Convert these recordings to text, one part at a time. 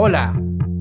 Hola,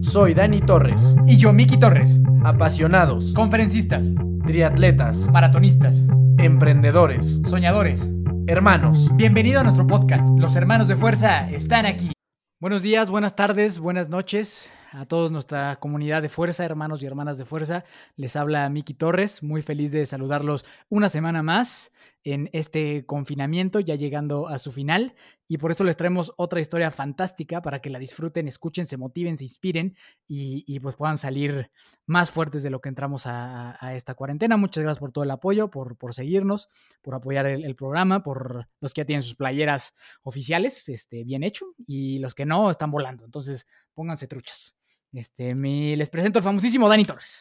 soy Dani Torres. Y yo, Miki Torres. Apasionados, Conferencistas, triatletas, maratonistas, emprendedores, soñadores. hermanos. Bienvenido a nuestro podcast. Los hermanos de fuerza están aquí. Buenos días, buenas tardes, buenas noches a todos nuestra comunidad de fuerza, hermanos y hermanas de fuerza. Les habla Miki Torres, muy feliz de saludarlos una semana más en este confinamiento, ya llegando a su final. Y por eso les traemos otra historia fantástica para que la disfruten, escuchen, se motiven, se inspiren y, pues puedan salir más fuertes de lo que entramos a, esta cuarentena. Muchas gracias por todo el apoyo, por, por seguirnos, por apoyar el, programa, por los que ya tienen sus playeras oficiales, este, bien hecho, y los que no están volando. Entonces, pónganse truchas. Este, les presento al famosísimo Dani Torres.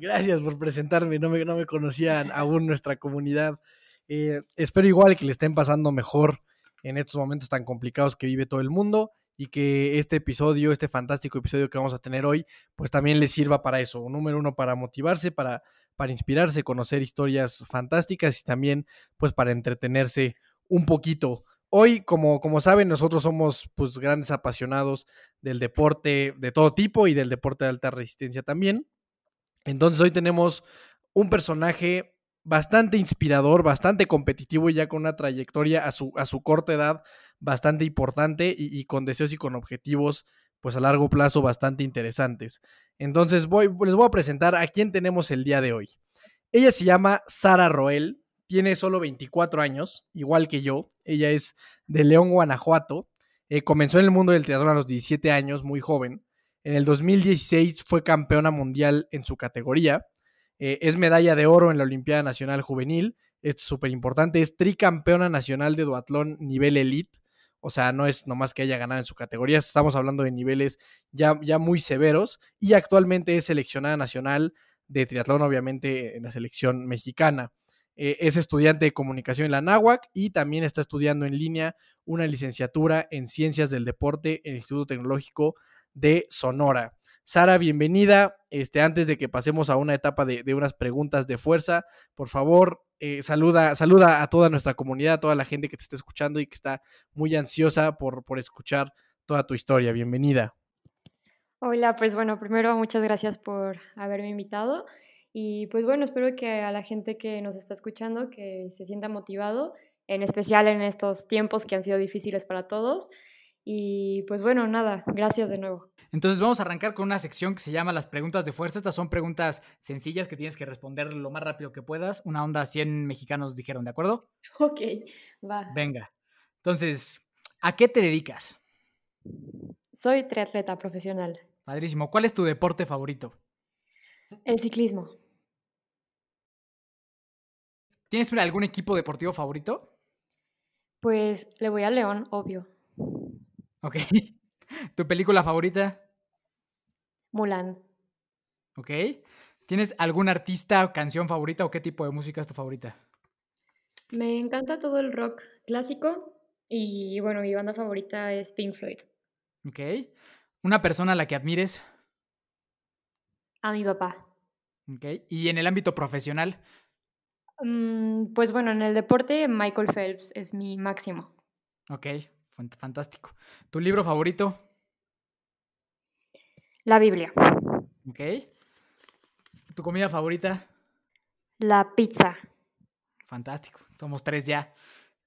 Gracias por presentarme, no me, no me conocían aún nuestra comunidad. Eh, espero igual que le estén pasando mejor en estos momentos tan complicados que vive todo el mundo y que este episodio, este fantástico episodio que vamos a tener hoy, pues también les sirva para eso. Número uno, para motivarse, para, para inspirarse, conocer historias fantásticas y también pues para entretenerse un poquito. Hoy, como, como saben, nosotros somos pues grandes apasionados del deporte de todo tipo y del deporte de alta resistencia también. Entonces hoy tenemos un personaje bastante inspirador, bastante competitivo y ya con una trayectoria a su, a su corta edad bastante importante y, con deseos y con objetivos pues a largo plazo bastante interesantes. Entonces voy, les voy a presentar a quién tenemos el día de hoy. Ella se llama Sara Roel, tiene solo 24 años, igual que yo. Ella es de León, Guanajuato. Eh, comenzó en el mundo del triatlón a los 17 años, muy joven. En el 2016 fue campeona mundial en su categoría. Eh, es medalla de oro en la Olimpiada Nacional Juvenil. Esto es súper importante. Es tricampeona nacional de duatlón nivel elite. O sea, no es nomás que haya ganado en su categoría. Estamos hablando de niveles ya, ya muy severos. Y actualmente es seleccionada nacional de triatlón, obviamente, en la selección mexicana. Eh, es estudiante de comunicación en la NAWAC y también está estudiando en línea una licenciatura en ciencias del deporte en el Instituto Tecnológico de Sonora. Sara, bienvenida. Este, antes de que pasemos a una etapa de, unas preguntas de fuerza, por favor, eh, saluda, saluda a toda nuestra comunidad, a toda la gente que te está escuchando y que está muy ansiosa por, por escuchar toda tu historia. Bienvenida. Hola, pues bueno, primero muchas gracias por haberme invitado. Y pues bueno, espero que a la gente que nos está escuchando, que se sienta motivado, en especial en estos tiempos que han sido difíciles para todos. Y pues bueno, nada, gracias de nuevo. Entonces vamos a arrancar con una sección que se llama las preguntas de fuerza. Estas son preguntas sencillas que tienes que responder lo más rápido que puedas. Una onda 100 mexicanos dijeron, ¿de acuerdo? Ok, va. Venga. Entonces, ¿a qué te dedicas? Soy triatleta profesional. Padrísimo. ¿Cuál es tu deporte favorito? El ciclismo. ¿Tienes algún equipo deportivo favorito? Pues le voy a León, obvio. Ok. ¿Tu película favorita? Mulan. Ok. ¿Tienes algún artista o canción favorita o qué tipo de música es tu favorita? Me encanta todo el rock clásico y bueno, mi banda favorita es Pink Floyd. Ok. ¿Una persona a la que admires? A mi papá. Ok. ¿Y en el ámbito profesional? Mm, pues bueno, en el deporte Michael Phelps es mi máximo. Ok, fantástico. ¿Tu libro favorito? La Biblia. Ok. ¿Tu comida favorita? La pizza. Fantástico. Somos tres ya.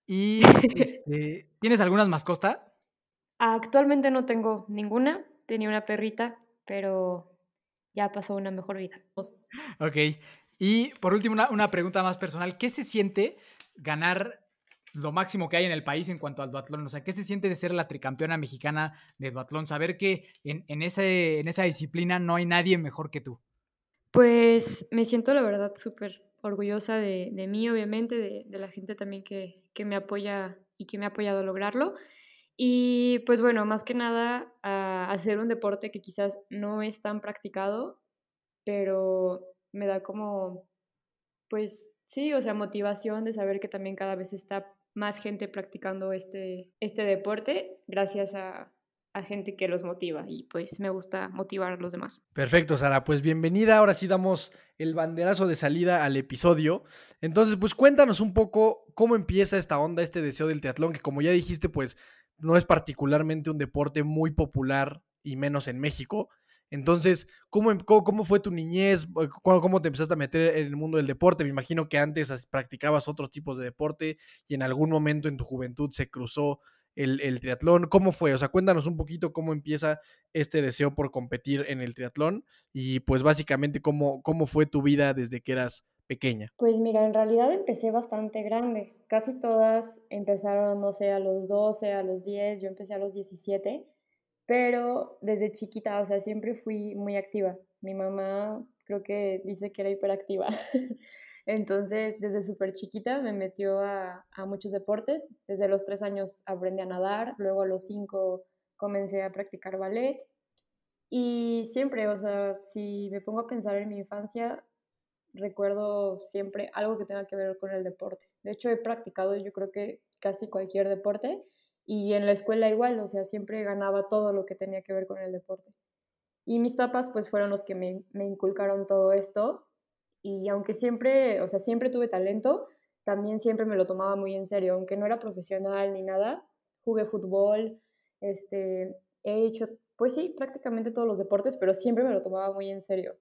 ¿Y este, tienes algunas mascotas? Actualmente no tengo ninguna. Tenía una perrita, pero ya pasó una mejor vida. Ok. Y por último, una, una, pregunta más personal. ¿Qué se siente ganar lo máximo que hay en el país en cuanto al duatlón? O sea, ¿qué se siente de ser la tricampeona mexicana de duatlón? Saber que en, en, ese, en esa disciplina no hay nadie mejor que tú. Pues me siento, la verdad, súper orgullosa de, de, mí, obviamente, de, de la gente también que, que, me apoya y que me ha apoyado a lograrlo. Y pues bueno, más que nada, hacer un deporte que quizás no es tan practicado, pero me da como, pues sí, o sea, motivación de saber que también cada vez está más gente practicando este, este deporte gracias a, a gente que los motiva y pues me gusta motivar a los demás. Perfecto, Sara, pues bienvenida. Ahora sí damos el banderazo de salida al episodio. Entonces, pues cuéntanos un poco cómo empieza esta onda, este deseo del triatlón, que como ya dijiste, pues no es particularmente un deporte muy popular y menos en México. Entonces, ¿cómo, em, cómo, fue tu niñez? ¿Cómo, te empezaste a meter en el mundo del deporte? Me imagino que antes practicabas otros tipos de deporte y en algún momento en tu juventud se cruzó el, el, triatlón. ¿Cómo fue? O sea, cuéntanos un poquito cómo empieza este deseo por competir en el triatlón y pues básicamente cómo, cómo fue tu vida desde que eras pequeña. Pues mira, en realidad empecé bastante grande. Casi todas empezaron, no sé, a los 12, a los 10, yo empecé a los 17 pero desde chiquita, o sea, siempre fui muy activa. Mi mamá creo que dice que era hiperactiva. Entonces, desde súper chiquita me metió a, a, muchos deportes. Desde los tres años aprendí a nadar, luego a los cinco comencé a practicar ballet. Y siempre, o sea, si me pongo a pensar en mi infancia, recuerdo siempre algo que tenga que ver con el deporte. De hecho, he practicado yo creo que casi cualquier deporte y en la escuela igual, o sea, siempre ganaba todo lo que tenía que ver con el deporte. Y mis papás pues fueron los que me, inculcaron todo esto. Y aunque siempre, o sea, siempre tuve talento, también siempre me lo tomaba muy en serio. Aunque no era profesional ni nada, jugué fútbol, este, he hecho, pues sí, prácticamente todos los deportes, pero siempre me lo tomaba muy en serio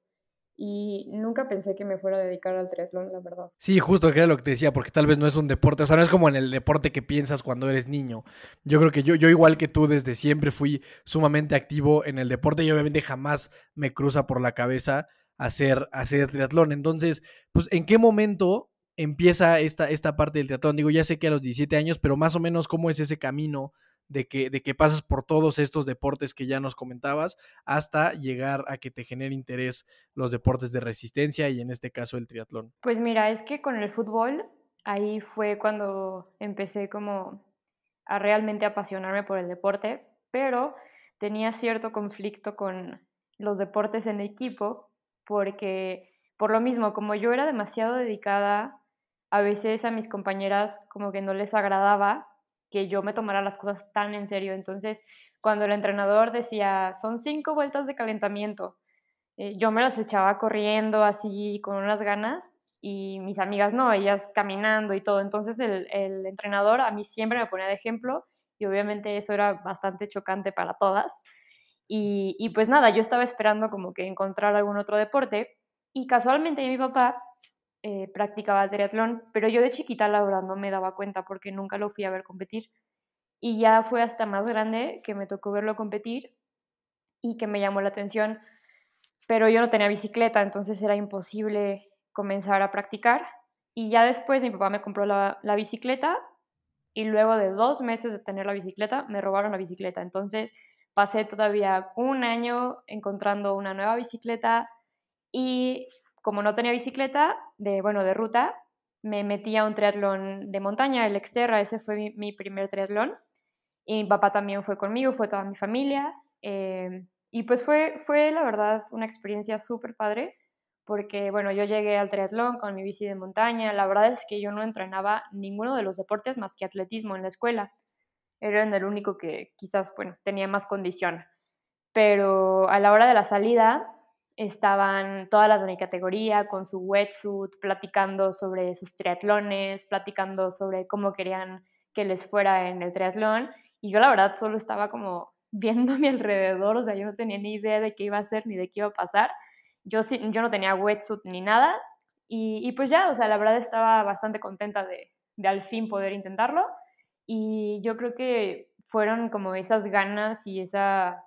y nunca pensé que me fuera a dedicar al triatlón, la verdad. Sí, justo era lo que te decía, porque tal vez no es un deporte, o sea, no es como en el deporte que piensas cuando eres niño. Yo creo que yo, yo igual que tú desde siempre fui sumamente activo en el deporte y obviamente jamás me cruza por la cabeza hacer, hacer triatlón. Entonces, pues, ¿en qué momento empieza esta, esta parte del triatlón? Digo, ya sé que a los 17 años, pero más o menos cómo es ese camino de que, de que pasas por todos estos deportes que ya nos comentabas hasta llegar a que te genere interés los deportes de resistencia y en este caso el triatlón? Pues mira, es que con el fútbol ahí fue cuando empecé como a realmente apasionarme por el deporte, pero tenía cierto conflicto con los deportes en equipo porque por lo mismo, como yo era demasiado dedicada, a veces a mis compañeras como que no les agradaba que yo me tomara las cosas tan en serio. Entonces, cuando el entrenador decía, son cinco vueltas de calentamiento, eh, yo me las echaba corriendo así con unas ganas y mis amigas no, ellas caminando y todo. Entonces, el, el entrenador a mí siempre me ponía de ejemplo y obviamente eso era bastante chocante para todas. Y, y pues nada, yo estaba esperando como que encontrar algún otro deporte y casualmente mi papá eh, practicaba triatlón, pero yo de chiquita la verdad no me daba cuenta porque nunca lo fui a ver competir. Y ya fue hasta más grande que me tocó verlo competir y que me llamó la atención, pero yo no tenía bicicleta, entonces era imposible comenzar a practicar. Y ya después mi papá me compró la bicicleta y luego de dos meses de tener la bicicleta me robaron la bicicleta. Entonces pasé todavía un año encontrando una nueva bicicleta y como no tenía bicicleta, de, bueno, de ruta, me metí a un triatlón de montaña, el Exterra, ese fue mi, primer triatlón. Y mi papá también fue conmigo, fue toda mi familia. Eh, y pues fue, fue, la verdad, una experiencia súper padre, porque, bueno, yo llegué al triatlón con mi bici de montaña. La verdad es que yo no entrenaba ninguno de los deportes más que atletismo en la escuela. Era el único que quizás, bueno, tenía más condición. Pero a la hora de la salida, estaban todas las de mi categoría con su wetsuit, platicando sobre sus triatlones, platicando sobre cómo querían que les fuera en el triatlón. Y yo la verdad solo estaba como viendo mi alrededor, o sea, yo no tenía ni idea de qué iba a hacer ni de qué iba a pasar. Yo, yo no tenía wetsuit ni nada. Y, y pues ya, o sea, la verdad estaba bastante contenta de, de al fin poder intentarlo. Y yo creo que fueron como esas ganas y esa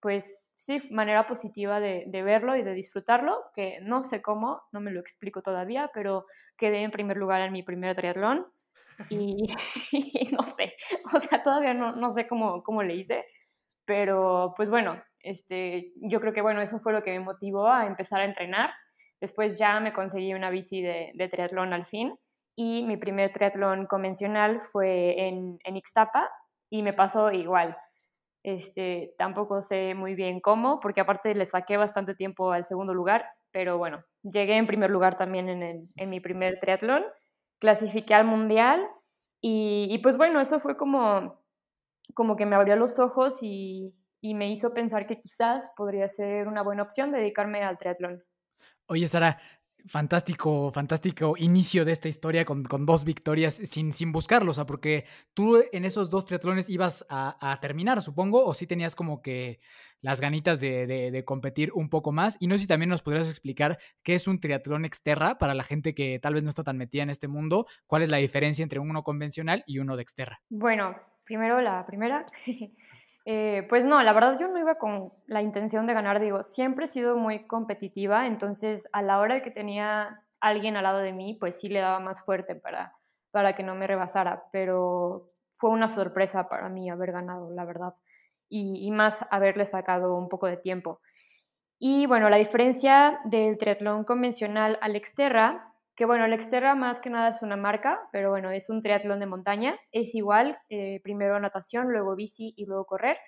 pues sí, manera positiva de, verlo y de disfrutarlo, que no sé cómo, no me lo explico todavía, pero quedé en primer lugar en mi primer triatlón y, no sé, o sea, todavía no, no sé cómo, cómo le hice, pero pues bueno, este, yo creo que bueno, eso fue lo que me motivó a empezar a entrenar. Después ya me conseguí una bici de, triatlón al fin y mi primer triatlón convencional fue en, en Ixtapa y me pasó igual este, tampoco sé muy bien cómo, porque aparte le saqué bastante tiempo al segundo lugar, pero bueno, llegué en primer lugar también en, en mi primer triatlón, clasifiqué al mundial y, y, pues bueno, eso fue como, como que me abrió los ojos y, y me hizo pensar que quizás podría ser una buena opción dedicarme al triatlón. Oye, Sara, fantástico, fantástico inicio de esta historia con, dos victorias sin, sin buscarlo, o sea, porque tú en esos dos triatlones ibas a, terminar, supongo, o sí tenías como que las ganitas de, competir un poco más. Y no sé si también nos podrías explicar qué es un triatlón exterra para la gente que tal vez no está tan metida en este mundo, cuál es la diferencia entre uno convencional y uno de exterra. Bueno, primero la primera. Eh, pues no, la verdad yo no iba con la intención de ganar, digo, siempre he sido muy competitiva, entonces a la hora de que tenía alguien al lado de mí, pues sí le daba más fuerte para, para que no me rebasara, pero fue una sorpresa para mí haber ganado, la verdad, y, y más haberle sacado un poco de tiempo. Y bueno, la diferencia del triatlón convencional al Exterra que bueno, el Exterra más que nada es una marca, pero bueno, es un triatlón de montaña, es igual, eh, primero natación, luego bici y luego correr,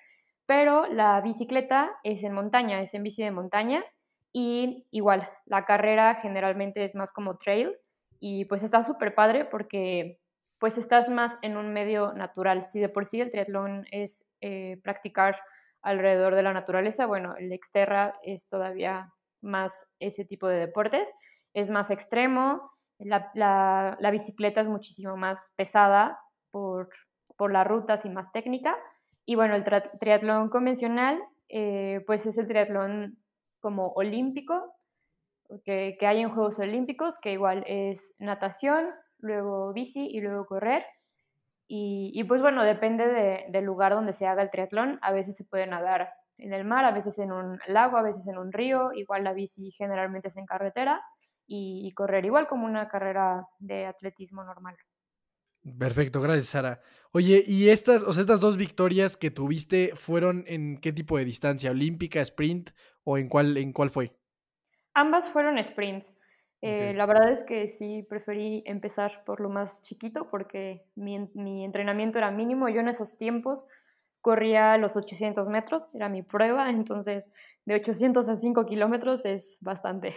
pero la bicicleta es en montaña, es en bici de montaña y igual, la carrera generalmente es más como trail y pues está súper padre porque pues estás más en un medio natural. Si de por sí el triatlón es eh, practicar alrededor de la naturaleza, bueno, el Exterra es todavía más ese tipo de deportes es más extremo, la, bicicleta es muchísimo más pesada por, las rutas y más técnica. Y bueno, el triatlón convencional, eh, pues es el triatlón como olímpico, que, hay en Juegos Olímpicos, que igual es natación, luego bici y luego correr. Y, pues bueno, depende del lugar donde se haga el triatlón. A veces se puede nadar en el mar, a veces en un lago, a veces en un río. Igual la bici generalmente es en carretera y, correr igual como una carrera de atletismo normal. Perfecto, gracias Sara. Oye, ¿y estas, o sea, estas dos victorias que tuviste fueron en qué tipo de distancia? ¿Olímpica, sprint o en cuál, en cuál fue? Ambas fueron sprints. Eh, la verdad es que sí preferí empezar por lo más chiquito porque mi, mi, entrenamiento era mínimo. Yo en esos tiempos corría los 800 metros, era mi prueba, entonces de 800 a 5 kilómetros es bastante.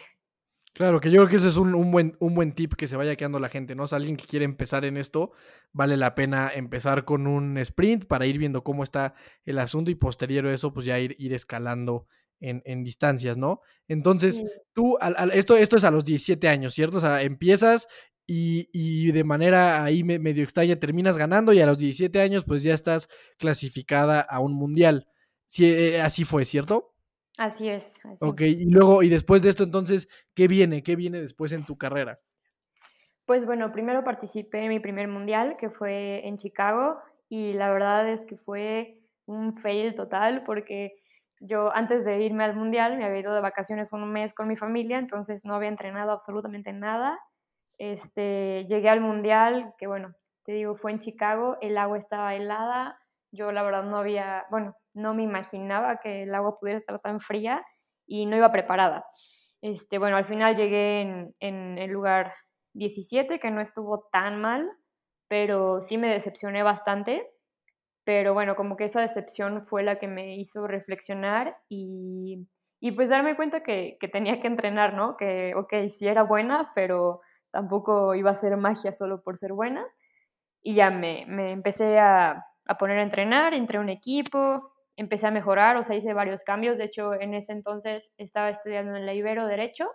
Claro, que yo creo que ese es un, buen, un buen tip que se vaya quedando la gente, ¿no? O sea, alguien que quiere empezar en esto, vale la pena empezar con un sprint para ir viendo cómo está el asunto y posterior a eso, pues ya ir, ir escalando en, en distancias, ¿no? Entonces, tú, esto, esto es a los 17 años, ¿cierto? O sea, empiezas y, y de manera ahí medio extraña terminas ganando y a los 17 años, pues ya estás clasificada a un mundial. Sí, eh, así fue, ¿cierto? Así es. ok, y luego, y después de esto, entonces, ¿qué viene? ¿Qué viene después en tu carrera? Pues bueno, primero participé en mi primer mundial, que fue en Chicago, y la verdad es que fue un fail total, porque yo antes de irme al mundial me había ido de vacaciones un mes con mi familia, entonces no había entrenado absolutamente nada. Este, llegué al mundial, que bueno, te digo, fue en Chicago, el agua estaba helada, yo la verdad no había, bueno, no me imaginaba que el agua pudiera estar tan fría y no iba preparada. Este, bueno, al final llegué en, el lugar 17, que no estuvo tan mal, pero sí me decepcioné bastante. Pero bueno, como que esa decepción fue la que me hizo reflexionar y, pues darme cuenta que, tenía que entrenar, ¿no? Que, ok, sí era buena, pero tampoco iba a ser magia solo por ser buena. Y ya me, me empecé a, a poner a entrenar, entré a un equipo, empecé a mejorar, o sea, hice varios cambios. De hecho, en ese entonces estaba estudiando en la Ibero Derecho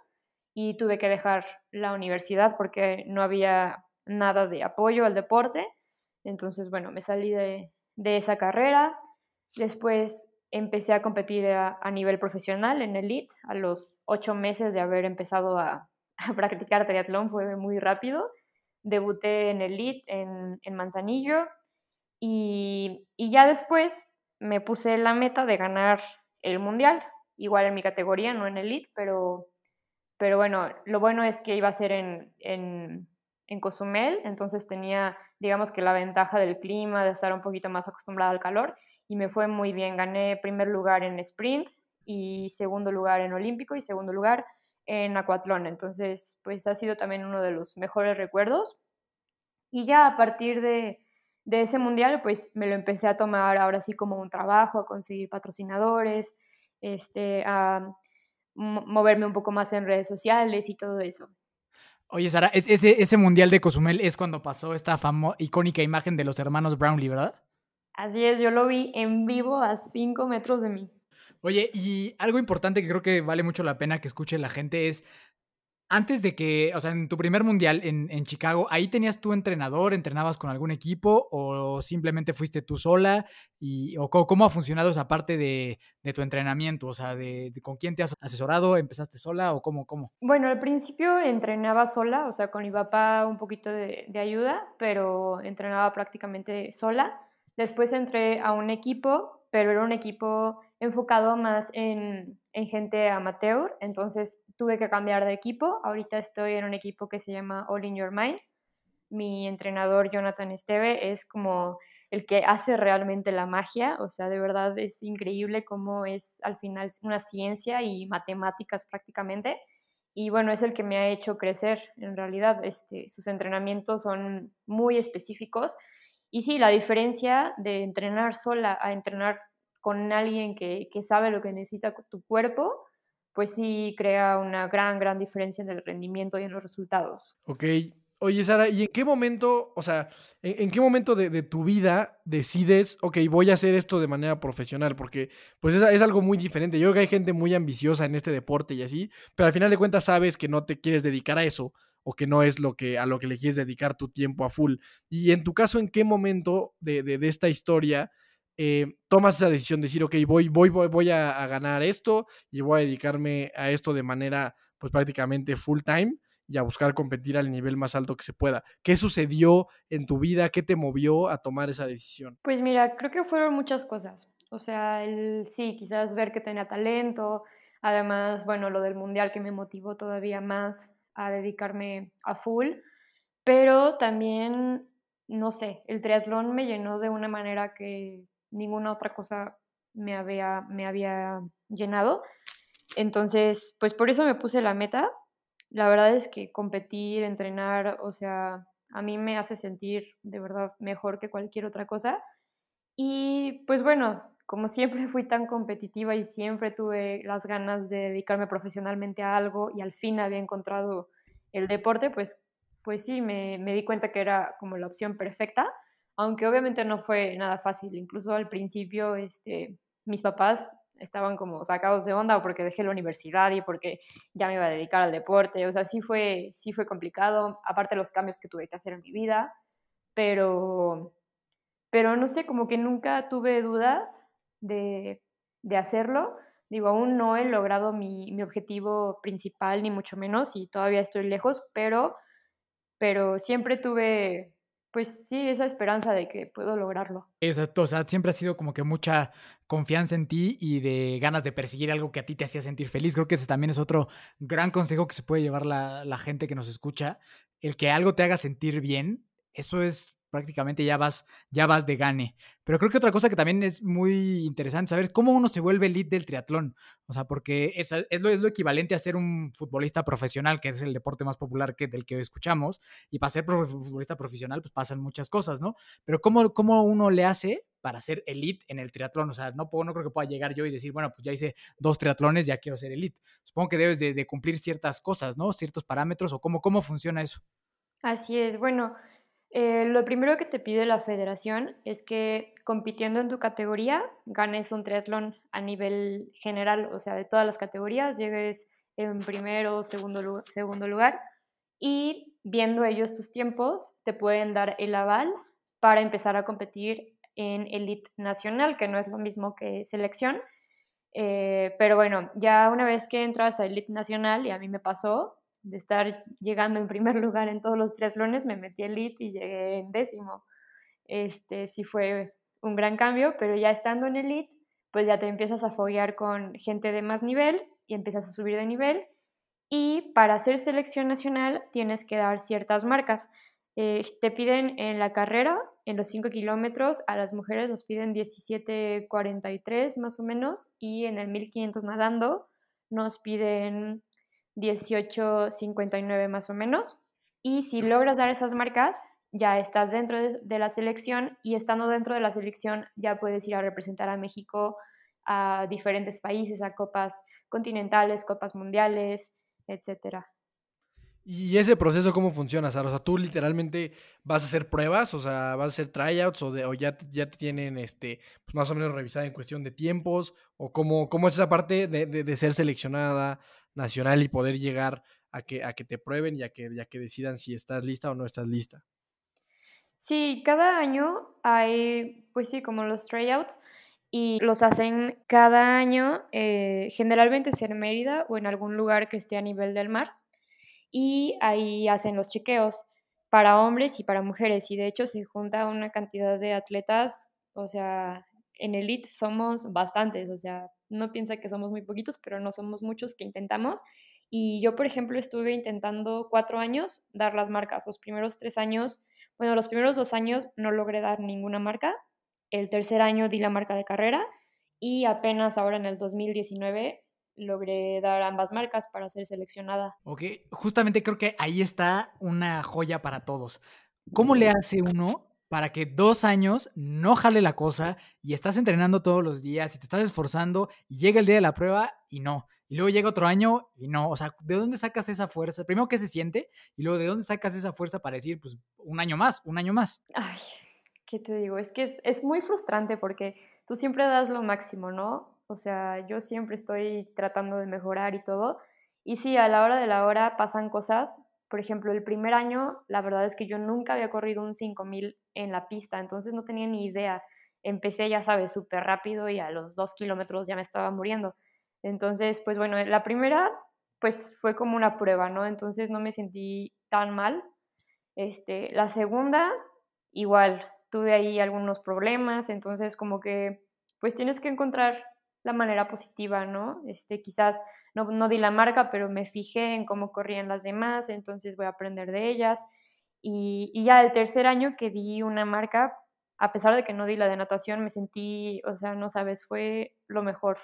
y tuve que dejar la universidad porque no había nada de apoyo al deporte. Entonces, bueno, me salí de, esa carrera. Después empecé a competir a, nivel profesional en Elite. A los ocho meses de haber empezado a, practicar triatlón fue muy rápido. Debuté en Elite en, en Manzanillo y, ya después me puse la meta de ganar el mundial, igual en mi categoría, no en elite, pero, pero bueno, lo bueno es que iba a ser en, en, en, Cozumel, entonces tenía, digamos que la ventaja del clima, de estar un poquito más acostumbrada al calor, y me fue muy bien. Gané primer lugar en sprint y segundo lugar en olímpico y segundo lugar en acuatlón, entonces pues ha sido también uno de los mejores recuerdos. Y ya a partir de, de ese mundial, pues me lo empecé a tomar ahora sí como un trabajo, a conseguir patrocinadores, este, a moverme un poco más en redes sociales y todo eso. Oye, Sara, ese, ese mundial de Cozumel es cuando pasó esta icónica imagen de los hermanos Brownlee, ¿verdad? Así es, yo lo vi en vivo a cinco metros de mí. Oye, y algo importante que creo que vale mucho la pena que escuche la gente es antes de que, o sea, en tu primer mundial en, en, Chicago, ¿ahí tenías tu entrenador, entrenabas con algún equipo o simplemente fuiste tú sola? Y, o cómo, ha funcionado esa parte de, de tu entrenamiento? O sea, de, con quién te has asesorado? ¿Empezaste sola o cómo, cómo? Bueno, al principio entrenaba sola, o sea, con mi papá un poquito de, de ayuda, pero entrenaba prácticamente sola. Después entré a un equipo, pero era un equipo enfocado más en, en gente amateur, entonces tuve que cambiar de equipo. Ahorita estoy en un equipo que se llama All in Your Mind. Mi entrenador Jonathan Esteve es como el que hace realmente la magia, o sea, de verdad es increíble cómo es al final una ciencia y matemáticas prácticamente. Y bueno, es el que me ha hecho crecer en realidad. Este, sus entrenamientos son muy específicos. Y sí, la diferencia de entrenar sola a entrenar con alguien que, que sabe lo que necesita tu cuerpo, pues sí crea una gran, gran diferencia en el rendimiento y en los resultados. Ok. Oye, Sara, ¿y en qué momento, o sea, en, qué momento de, tu vida decides, ok, voy a hacer esto de manera profesional? Porque, pues, es, es, algo muy diferente. Yo creo que hay gente muy ambiciosa en este deporte y así, pero al final de cuentas sabes que no te quieres dedicar a eso o que no es lo que, a lo que le quieres dedicar tu tiempo a full. Y en tu caso, ¿en qué momento de, de, esta historia eh, tomas esa decisión de decir, ok, voy, voy, voy, voy a, ganar esto y voy a dedicarme a esto de manera, pues prácticamente full time y a buscar competir al nivel más alto que se pueda. ¿Qué sucedió en tu vida? ¿Qué te movió a tomar esa decisión? Pues mira, creo que fueron muchas cosas. O sea, el, sí, quizás ver que tenía talento, además, bueno, lo del mundial que me motivó todavía más a dedicarme a full, pero también, no sé, el triatlón me llenó de una manera que ninguna otra cosa me había, me había llenado. Entonces, pues por eso me puse la meta. La verdad es que competir, entrenar, o sea, a mí me hace sentir de verdad mejor que cualquier otra cosa. Y pues bueno, como siempre fui tan competitiva y siempre tuve las ganas de dedicarme profesionalmente a algo y al fin había encontrado el deporte, pues, pues sí, me, me di cuenta que era como la opción perfecta aunque obviamente no fue nada fácil, incluso al principio este, mis papás estaban como sacados de onda porque dejé la universidad y porque ya me iba a dedicar al deporte, o sea, sí fue, sí fue complicado, aparte de los cambios que tuve que hacer en mi vida, pero, pero no sé, como que nunca tuve dudas de, de hacerlo. Digo, aún no he logrado mi, mi, objetivo principal, ni mucho menos, y todavía estoy lejos, pero, pero siempre tuve pues sí, esa esperanza de que puedo lograrlo. Exacto, o sea, siempre ha sido como que mucha confianza en ti y de ganas de perseguir algo que a ti te hacía sentir feliz. Creo que ese también es otro gran consejo que se puede llevar la, la gente que nos escucha. El que algo te haga sentir bien, eso es prácticamente ya vas, ya vas de gane. Pero creo que otra cosa que también es muy interesante saber cómo uno se vuelve elite del triatlón. O sea, porque es, es, lo, es lo equivalente a ser un futbolista profesional, que es el deporte más popular que, del que escuchamos. Y para ser futbolista profesional, pues pasan muchas cosas, ¿no? Pero cómo, cómo uno le hace para ser elite en el triatlón. O sea, no, puedo, no creo que pueda llegar yo y decir, bueno, pues ya hice dos triatlones, ya quiero ser elite. Supongo que debes de, de cumplir ciertas cosas, ¿no? Ciertos parámetros o cómo, cómo funciona eso. Así es. Bueno, eh, lo primero que te pide la federación es que compitiendo en tu categoría ganes un triatlón a nivel general, o sea, de todas las categorías, llegues en primero o segundo, segundo lugar y viendo ellos tus tiempos te pueden dar el aval para empezar a competir en elite nacional, que no es lo mismo que selección. Eh, pero bueno, ya una vez que entras a elite nacional, y a mí me pasó, de estar llegando en primer lugar en todos los triatlones, me metí elite y llegué en décimo. Este sí fue un gran cambio, pero ya estando en elite, pues ya te empiezas a foguear con gente de más nivel y empiezas a subir de nivel. Y para hacer selección nacional tienes que dar ciertas marcas. Eh, te piden en la carrera, en los 5 kilómetros, a las mujeres nos piden 17.43 más o menos, y en el 1500 nadando nos piden 18.59 más o menos. Y si logras dar esas marcas, ya estás dentro de, la selección y estando dentro de la selección ya puedes ir a representar a México a diferentes países, a copas continentales, copas mundiales, etcétera. ¿Y ese proceso cómo funciona, Sara? O sea, tú literalmente vas a hacer pruebas, o sea, vas a hacer tryouts o, de, o ya, ya te tienen este, pues más o menos revisada en cuestión de tiempos, o cómo, cómo es esa parte de, de ser seleccionada nacional y poder llegar a que, a que te prueben y a que, ya que decidan si estás lista o no estás lista. Sí, cada año hay, pues sí, como los tryouts y los hacen cada año, eh, generalmente es en Mérida o en algún lugar que esté a nivel del mar y ahí hacen los chequeos para hombres y para mujeres y de hecho se junta una cantidad de atletas, o sea, en elite somos bastantes, o sea, no piensa que somos muy poquitos, pero no somos muchos que intentamos. Y yo, por ejemplo, estuve intentando cuatro años dar las marcas. Los primeros tres años, bueno, los primeros dos años no logré dar ninguna marca. El tercer año di la marca de carrera y apenas ahora en el 2019 logré dar ambas marcas para ser seleccionada. Ok, justamente creo que ahí está una joya para todos. ¿Cómo le hace uno para que dos años no jale la cosa y estás entrenando todos los días y te estás esforzando y llega el día de la prueba y no. Y luego llega otro año y no. O sea, ¿de dónde sacas esa fuerza? Primero, ¿qué se siente? Y luego, ¿de dónde sacas esa fuerza para decir, pues, un año más, un año más? Ay, ¿qué te digo? Es que es, es muy frustrante porque tú siempre das lo máximo, ¿no? O sea, yo siempre estoy tratando de mejorar y todo. Y sí, a la hora de la hora pasan cosas por ejemplo, el primer año, la verdad es que yo nunca había corrido un 5000 en la pista, entonces no tenía ni idea. Empecé, ya sabes, súper rápido y a los dos kilómetros ya me estaba muriendo. Entonces, pues bueno, la primera, pues fue como una prueba, ¿no? Entonces no me sentí tan mal. Este, la segunda, igual, tuve ahí algunos problemas, entonces como que, pues tienes que encontrar la manera positiva, ¿no? Este, quizás no, no di la marca, pero me fijé en cómo corrían las demás, entonces voy a aprender de ellas. Y, y, ya el tercer año que di una marca, a pesar de que no di la de natación, me sentí, o sea, no sabes, fue lo mejor.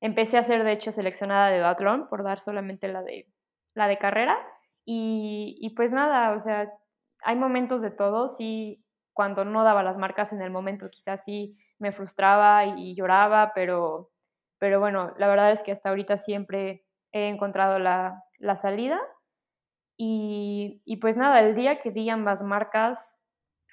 Empecé a ser, de hecho, seleccionada de duatlón por dar solamente la de, la de carrera. Y, y pues nada, o sea, hay momentos de todo, sí, cuando no daba las marcas en el momento, quizás sí me frustraba y lloraba, pero pero bueno, la verdad es que hasta ahorita siempre he encontrado la, salida. Y, pues nada, el día que di ambas marcas,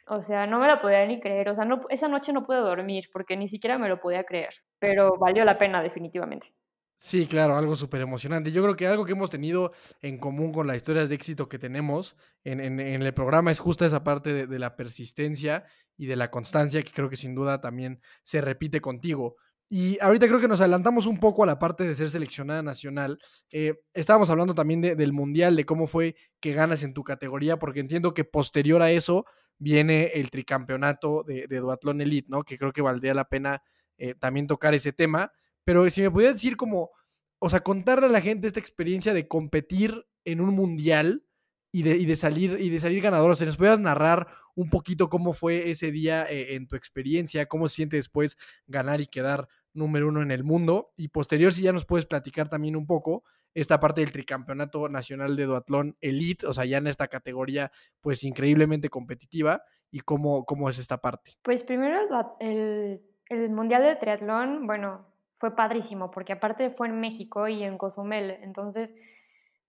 o sea, no me la podía ni creer. O sea, no, esa noche no pude dormir porque ni siquiera me lo podía creer. Pero valió la pena definitivamente. Sí, claro, algo súper emocionante. Yo creo que algo que hemos tenido en común con las historias de éxito que tenemos en, el programa es justo esa parte de, la persistencia y de la constancia que creo que sin duda también se repite contigo. Y ahorita creo que nos adelantamos un poco a la parte de ser seleccionada nacional. Eh, estábamos hablando también del Mundial, de cómo fue que ganas en tu categoría, porque entiendo que posterior a eso viene el tricampeonato de, de Duatlón Elite, ¿no? Que creo que valdría la pena eh, también tocar ese tema. Pero si me pudieras decir como, o sea, contarle a la gente esta experiencia de competir en un Mundial y de, y de salir, y de salir ganador, o sea, ¿nos pudieras narrar un poquito cómo fue ese día eh, en tu experiencia, cómo se siente después ganar y quedar número uno en el mundo. Y posterior, si ya nos puedes platicar también un poco esta parte del tricampeonato nacional de duatlón elite, o sea, ya en esta categoría, pues increíblemente competitiva, y cómo, cómo es esta parte. Pues primero el, el Mundial de Triatlón, bueno, fue padrísimo, porque aparte fue en México y en Cozumel, entonces,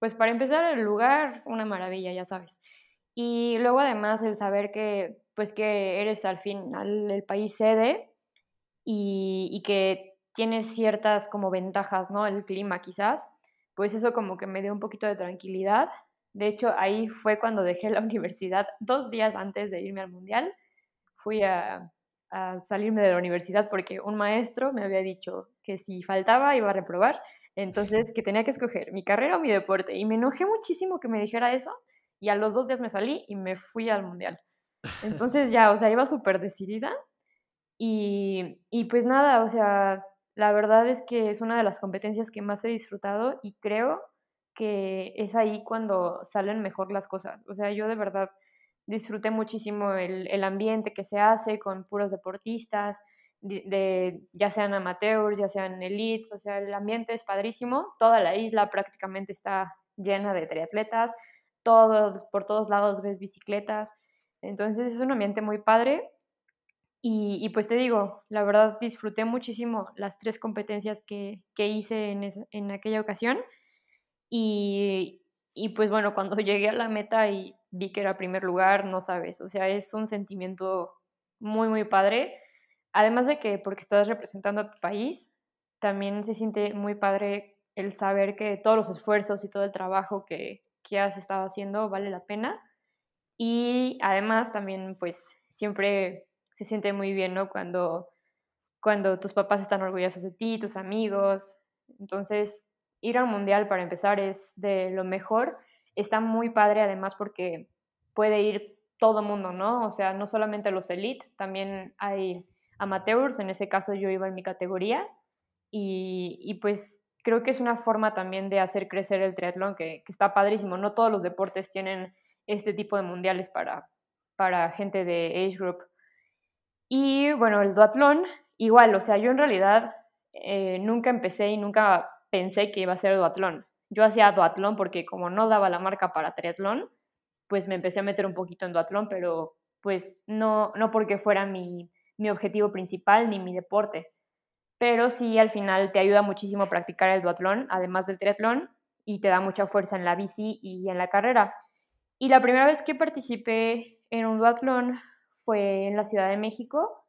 pues para empezar el lugar, una maravilla, ya sabes. Y luego además el saber que, pues que eres al final el país sede y, que tienes ciertas como ventajas, ¿no? El clima quizás, pues eso como que me dio un poquito de tranquilidad. De hecho, ahí fue cuando dejé la universidad, dos días antes de irme al mundial. Fui a, a salirme de la universidad porque un maestro me había dicho que si faltaba iba a reprobar, entonces que tenía que escoger mi carrera o mi deporte. Y me enojé muchísimo que me dijera eso y a los dos días me salí y me fui al mundial. Entonces ya, o sea, iba súper decidida y, y pues nada, o sea, la verdad es que es una de las competencias que más he disfrutado y creo que es ahí cuando salen mejor las cosas. O sea, yo de verdad disfruté muchísimo el, el ambiente que se hace con puros deportistas, de, ya sean amateurs, ya sean elite, o sea, el ambiente es padrísimo. Toda la isla prácticamente está llena de triatletas todos, por todos lados ves bicicletas. Entonces es un ambiente muy padre. Y, pues te digo, la verdad disfruté muchísimo las tres competencias que, que hice en, en, aquella ocasión. Y, y pues bueno, cuando llegué a la meta y vi que era primer lugar, no sabes, o sea, es un sentimiento muy, muy padre. Además de que porque estás representando a tu país, también se siente muy padre el saber que todos los esfuerzos y todo el trabajo que, que has estado haciendo vale la pena. Y además también pues siempre se siente muy bien, ¿no? Cuando, cuando tus papás están orgullosos de ti, tus amigos. Entonces, ir al mundial para empezar es de lo mejor. Está muy padre además porque puede ir todo mundo, ¿no? O sea, no solamente los elite, también hay amateurs, en ese caso yo iba en mi categoría y, y pues creo que es una forma también de hacer crecer el triatlón que, que, está padrísimo. No todos los deportes tienen este tipo de mundiales para, para gente de age group. Y bueno, el duatlón, igual, o sea, yo en realidad eh, nunca empecé y nunca pensé que iba a ser duatlón. Yo hacía duatlón porque como no daba la marca para triatlón, pues me empecé a meter un poquito en duatlón, pero pues no, no porque fuera mi, mi objetivo principal ni mi deporte. Pero sí, al final te ayuda muchísimo practicar el duatlón, además del triatlón, y te da mucha fuerza en la bici y en la carrera. Y la primera vez que participé en un duatlón fue en la Ciudad de México,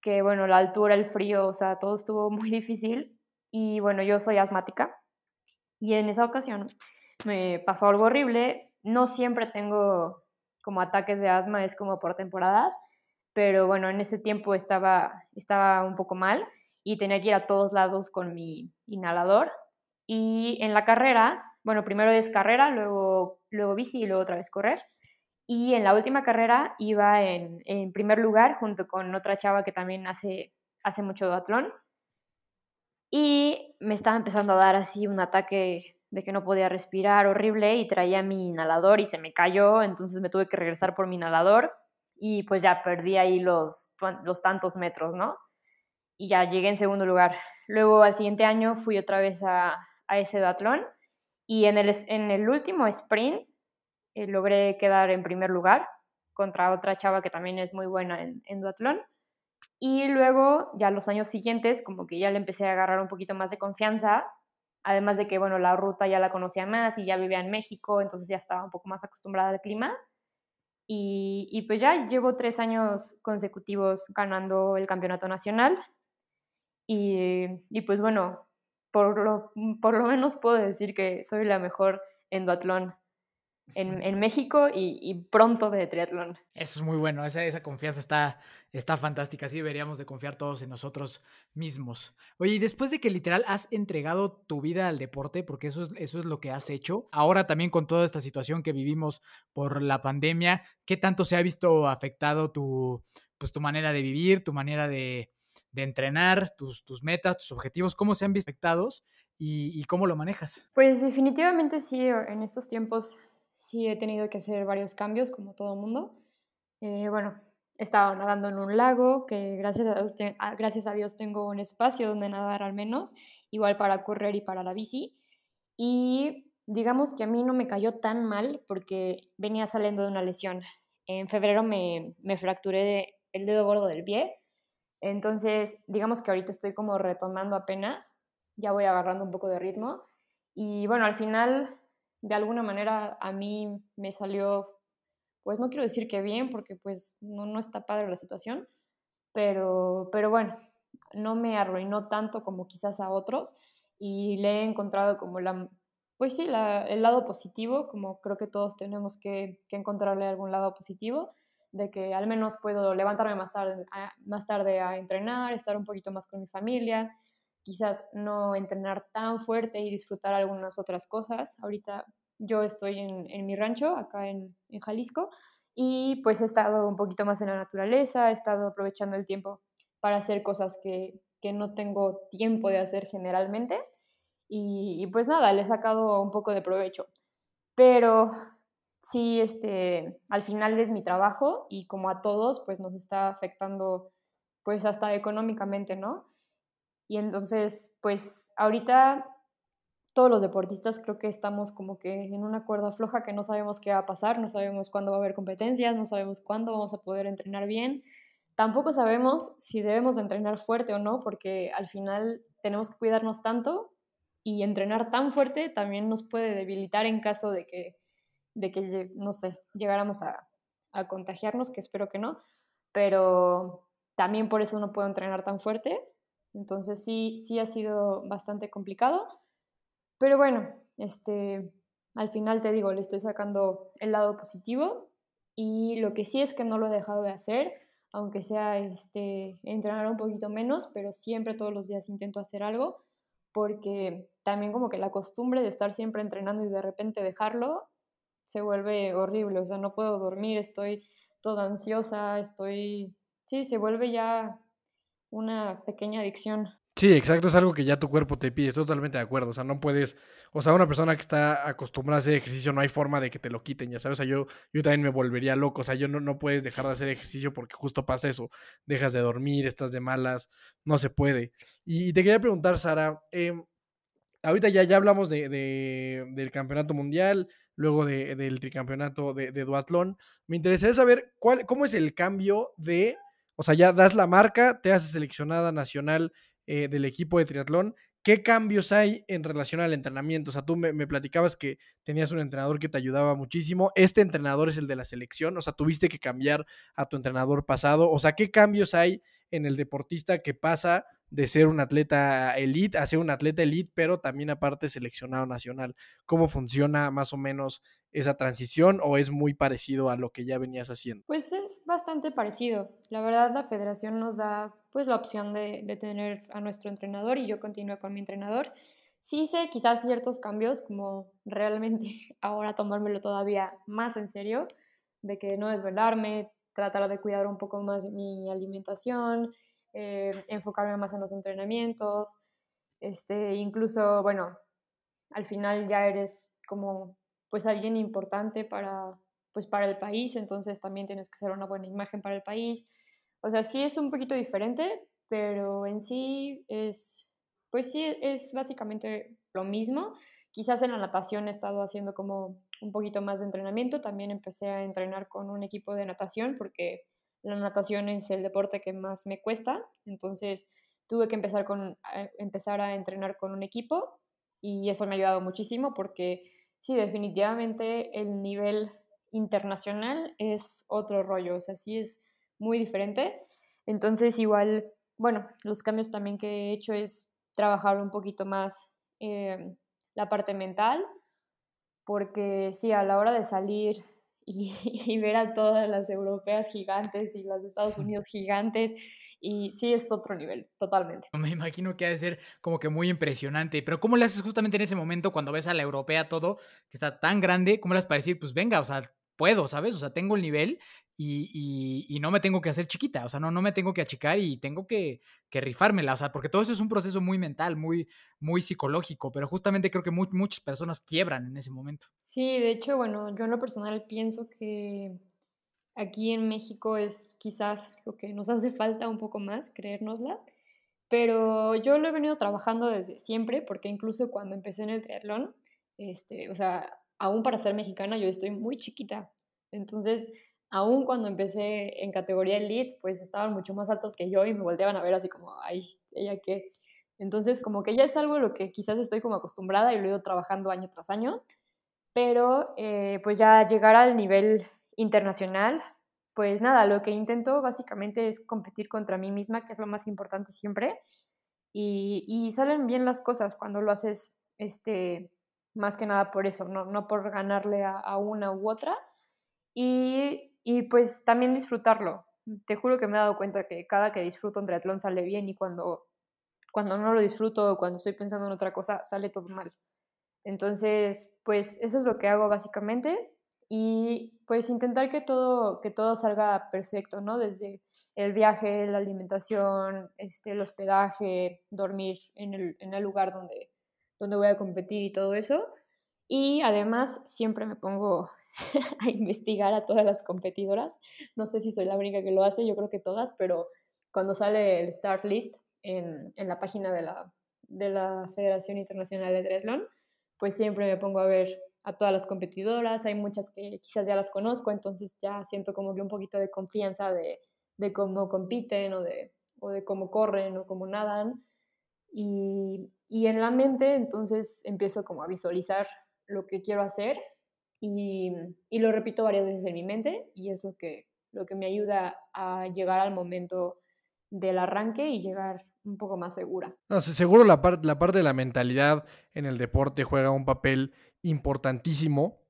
que bueno, la altura, el frío, o sea, todo estuvo muy difícil. Y bueno, yo soy asmática. Y en esa ocasión me pasó algo horrible. No siempre tengo como ataques de asma, es como por temporadas, pero bueno, en ese tiempo estaba, estaba un poco mal y tenía que ir a todos lados con mi inhalador. Y en la carrera, bueno, primero es carrera, luego, luego bici y luego otra vez correr. Y en la última carrera iba en, en primer lugar junto con otra chava que también hace, hace mucho duatlón. Y me estaba empezando a dar así un ataque de que no podía respirar horrible y traía mi inhalador y se me cayó, entonces me tuve que regresar por mi inhalador y pues ya perdí ahí los, los tantos metros, ¿no? Y ya llegué en segundo lugar. Luego al siguiente año fui otra vez a, a ese duatlón y en el, en el último sprint eh, logré quedar en primer lugar contra otra chava que también es muy buena en, en duatlón. Y luego, ya los años siguientes, como que ya le empecé a agarrar un poquito más de confianza, además de que, bueno, la ruta ya la conocía más y ya vivía en México, entonces ya estaba un poco más acostumbrada al clima. Y, y pues ya llevo tres años consecutivos ganando el campeonato nacional. Y, y pues bueno, por lo, por lo menos puedo decir que soy la mejor en duatlón en, en México y, y, pronto de triatlón. Eso es muy bueno, esa, esa confianza está, está fantástica, así deberíamos de confiar todos en nosotros mismos. Oye, y después de que literal has entregado tu vida al deporte, porque eso es, eso es lo que has hecho, ahora también con toda esta situación que vivimos por la pandemia, ¿qué tanto se ha visto afectado tu, pues, tu manera de vivir, tu manera de, de entrenar, tus, tus metas, tus objetivos, cómo se han visto afectados y, cómo lo manejas? Pues definitivamente sí, en estos tiempos sí he tenido que hacer varios cambios, como todo mundo. Eh, bueno, he estado nadando en un lago, que gracias a, Dios gracias a Dios tengo un espacio donde nadar al menos, igual para correr y para la bici. Y digamos que a mí no me cayó tan mal porque venía saliendo de una lesión. En febrero me, me fracturé el dedo gordo del pie, entonces digamos que ahorita estoy como retomando apenas, ya voy agarrando un poco de ritmo. Y bueno, al final de alguna manera a mí me salió, pues no quiero decir que bien, porque pues no, no está padre la situación, pero, pero bueno, no me arruinó tanto como quizás a otros y le he encontrado como la, pues sí, el lado positivo, como creo que todos tenemos que, encontrarle algún lado positivo, de que al menos puedo levantarme más tarde, a, más tarde a entrenar, estar un poquito más con mi familia, quizás no entrenar tan fuerte y disfrutar algunas otras cosas. Ahorita yo estoy en, en mi rancho, acá en, en, Jalisco, y pues he estado un poquito más en la naturaleza, he estado aprovechando el tiempo para hacer cosas que, que no tengo tiempo de hacer generalmente. Y, y, pues nada, le he sacado un poco de provecho. Pero sí, este, al final es mi trabajo y como a todos, pues nos está afectando pues hasta económicamente, ¿no? Y entonces, pues ahorita todos los deportistas creo que estamos como que en una cuerda floja que no sabemos qué va a pasar, no sabemos cuándo va a haber competencias, no sabemos cuándo vamos a poder entrenar bien. Tampoco sabemos si debemos entrenar fuerte o no, porque al final tenemos que cuidarnos tanto y entrenar tan fuerte también nos puede debilitar en caso de que, de que no sé, llegáramos a, a contagiarnos, que espero que no, pero también por eso no puedo entrenar tan fuerte. Entonces sí, sí ha sido bastante complicado, Pero bueno, este, al final te digo, le estoy sacando el lado positivo y lo que sí es que no lo he dejado de hacer, aunque sea este, entrenar un poquito menos, pero siempre todos los días intento hacer algo porque también como que la costumbre de estar siempre entrenando y de repente dejarlo se vuelve horrible, o sea, no puedo dormir, estoy toda ansiosa, estoy, sí, se vuelve ya una pequeña adicción. Sí, exacto, es algo que ya tu cuerpo te pide, estoy totalmente de acuerdo, o sea, no puedes, o sea, una persona que está acostumbrada a hacer ejercicio no hay forma de que te lo quiten, ya sabes, o sea, yo, yo también me volvería loco, o sea, yo no, no puedes dejar de hacer ejercicio porque justo pasa eso, dejas de dormir, estás de malas, no se puede. Y, te quería preguntar, Sara, em, ahorita ya, ya hablamos de, del campeonato mundial, luego del tricampeonato de, de duatlón, me interesaría saber cuál, cómo es el cambio de, o sea, ya das la marca, te haces seleccionada nacional eh, del equipo de triatlón, ¿qué cambios hay en relación al entrenamiento? O sea, tú me, platicabas que tenías un entrenador que te ayudaba muchísimo. Este entrenador es el de la selección, o sea, tuviste que cambiar a tu entrenador pasado. O sea, ¿qué cambios hay en el deportista que pasa de ser un atleta elite a ser un atleta elite, pero también aparte seleccionado nacional? ¿Cómo funciona más o menos esa transición o es muy parecido a lo que ya venías haciendo? Pues es bastante parecido. La verdad, la federación nos da pues la opción de, de tener a nuestro entrenador y yo continúo con mi entrenador. Sí hice quizás ciertos cambios, como realmente ahora tomármelo todavía más en serio, de que no desvelarme, tratar de cuidar un poco más mi alimentación, eh, enfocarme más en los entrenamientos, este, incluso, bueno, al final ya eres como pues alguien importante para, pues, para el país, entonces también tienes que ser una buena imagen para el país. O sea, sí es un poquito diferente, pero en sí es, pues sí, es básicamente lo mismo. Quizás en la natación he estado haciendo como un poquito más de entrenamiento. También empecé a entrenar con un equipo de natación porque la natación es el deporte que más me cuesta. Entonces tuve que empezar, con, a empezar a entrenar con un equipo y eso me ha ayudado muchísimo porque sí, definitivamente el nivel internacional es otro rollo, o sea, sí es muy diferente. Entonces, igual, bueno, los cambios también que he hecho es trabajar un poquito más eh, la parte mental, porque sí, a la hora de salir y, y, ver a todas las europeas gigantes y las de Estados Unidos gigantes y sí es otro nivel, totalmente. Me imagino que ha de ser como que muy impresionante, pero ¿cómo le haces justamente en ese momento cuando ves a la europea todo, que está tan grande, cómo le haces para decir, pues venga, o sea, puedo, ¿sabes? O sea, tengo el nivel y, y, no me tengo que hacer chiquita, o sea, no, no me tengo que achicar y tengo que, que, rifármela, o sea, porque todo eso es un proceso muy mental, muy, muy psicológico, pero justamente creo que muchas personas quiebran en ese momento. Sí, de hecho, bueno, yo en lo personal pienso que Aquí en México es quizás lo que nos hace falta un poco más, creérnosla. Pero yo lo he venido trabajando desde siempre, porque incluso cuando empecé en el triatlón, este, o sea, aún para ser mexicana yo estoy muy chiquita. Entonces, aún cuando empecé en categoría elite, pues estaban mucho más altas que yo y me volteaban a ver así como, ay, ella qué. Entonces, como que ya es algo lo que quizás estoy como acostumbrada y lo he ido trabajando año tras año. Pero, eh, pues ya llegar al nivel internacional, pues nada, lo que intento básicamente es competir contra mí misma, que es lo más importante siempre. Y, salen bien las cosas cuando lo haces, este, más que nada por eso, no, no por ganarle a, una u otra. Y, y, pues también disfrutarlo. Te juro que me he dado cuenta que cada que disfruto un triatlón sale bien y cuando, cuando no lo disfruto o cuando estoy pensando en otra cosa sale todo mal. Entonces, pues eso es lo que hago básicamente y pues intentar que todo, que todo salga perfecto, ¿no? Desde el viaje, la alimentación, este, el hospedaje, dormir en el, en el lugar donde, donde voy a competir y todo eso. Y además siempre me pongo a investigar a todas las competidoras. No sé si soy la única que lo hace, yo creo que todas, pero cuando sale el start list en, en la página de la, de la Federación Internacional de Triathlon, pues siempre me pongo a ver a todas las competidoras, hay muchas que quizás ya las conozco, entonces ya siento como que un poquito de confianza de, de cómo compiten o de, o de cómo corren o cómo nadan. Y, y, en la mente entonces empiezo como a visualizar lo que quiero hacer y, y, lo repito varias veces en mi mente y es lo que, lo que me ayuda a llegar al momento del arranque y llegar un poco más segura. No, seguro la, la parte de la mentalidad en el deporte juega un papel importantísimo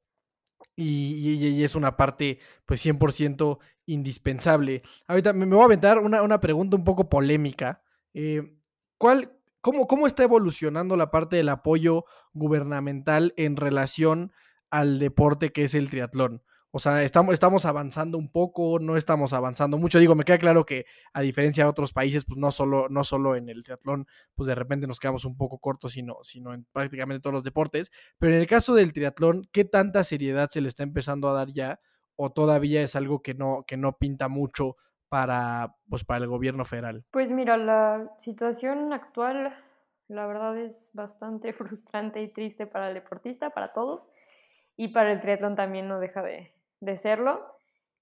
y, es una parte pues 100% indispensable. Ahorita me, voy a aventar una, pregunta un poco polémica. Eh, ¿cuál, cómo, ¿Cómo está evolucionando la parte del apoyo gubernamental en relación al deporte que es el triatlón? O sea, estamos, estamos avanzando un poco, no estamos avanzando mucho. Digo, me queda claro que a diferencia de otros países, pues no solo, no solo en el triatlón, pues de repente nos quedamos un poco cortos, sino, sino en prácticamente todos los deportes. Pero en el caso del triatlón, ¿qué tanta seriedad se le está empezando a dar ya? ¿O todavía es algo que no, que no pinta mucho para, pues, para el gobierno federal? Pues mira, la situación actual, la verdad es bastante frustrante y triste para el deportista, para todos. Y para el triatlón también no deja de, de serlo.